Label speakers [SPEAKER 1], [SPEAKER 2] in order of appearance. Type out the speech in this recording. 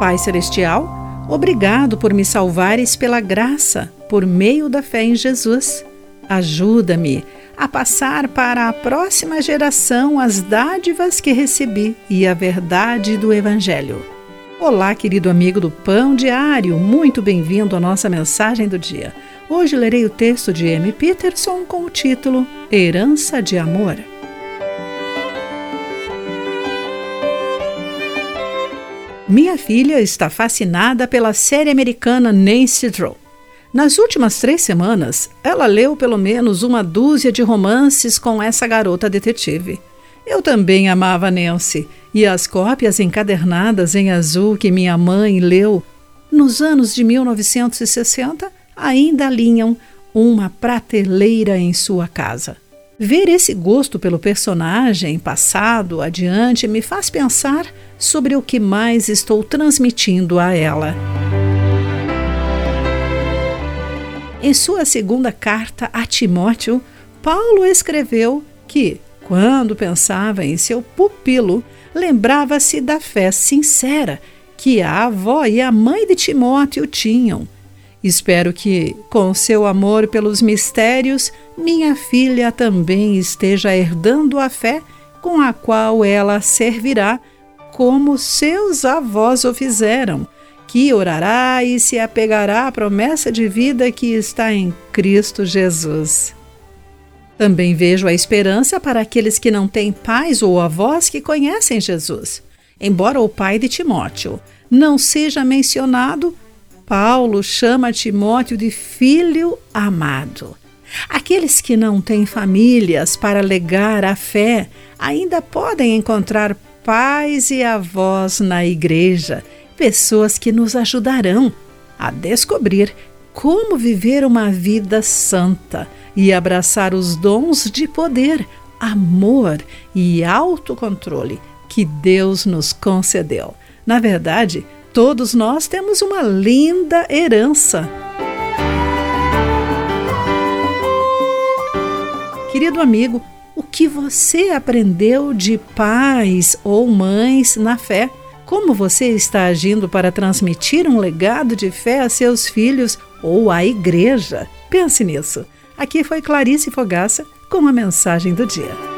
[SPEAKER 1] Pai Celestial, obrigado por me salvares pela graça, por meio da fé em Jesus. Ajuda-me a passar para a próxima geração as dádivas que recebi e a verdade do Evangelho. Olá, querido amigo do Pão Diário, muito bem-vindo à nossa mensagem do dia. Hoje lerei o texto de M. Peterson com o título Herança de Amor. Minha filha está fascinada pela série americana Nancy Drew. Nas últimas três semanas, ela leu pelo menos uma dúzia de romances com essa garota detetive. Eu também amava Nancy, e as cópias encadernadas em azul que minha mãe leu nos anos de 1960 ainda alinham uma prateleira em sua casa. Ver esse gosto pelo personagem passado adiante me faz pensar sobre o que mais estou transmitindo a ela. Em sua segunda carta a Timóteo, Paulo escreveu que, quando pensava em seu pupilo, lembrava-se da fé sincera que a avó e a mãe de Timóteo tinham Espero que, com seu amor pelos mistérios, minha filha também esteja herdando a fé com a qual ela servirá, como seus avós o fizeram, que orará e se apegará à promessa de vida que está em Cristo Jesus. Também vejo a esperança para aqueles que não têm pais ou avós que conhecem Jesus. Embora o pai de Timóteo não seja mencionado, Paulo chama Timóteo de filho amado. Aqueles que não têm famílias para legar a fé ainda podem encontrar pais e avós na igreja, pessoas que nos ajudarão a descobrir como viver uma vida santa e abraçar os dons de poder, amor e autocontrole que Deus nos concedeu. Na verdade, Todos nós temos uma linda herança. Querido amigo, o que você aprendeu de pais ou mães na fé? Como você está agindo para transmitir um legado de fé a seus filhos ou à igreja? Pense nisso. Aqui foi Clarice Fogaça com a mensagem do dia.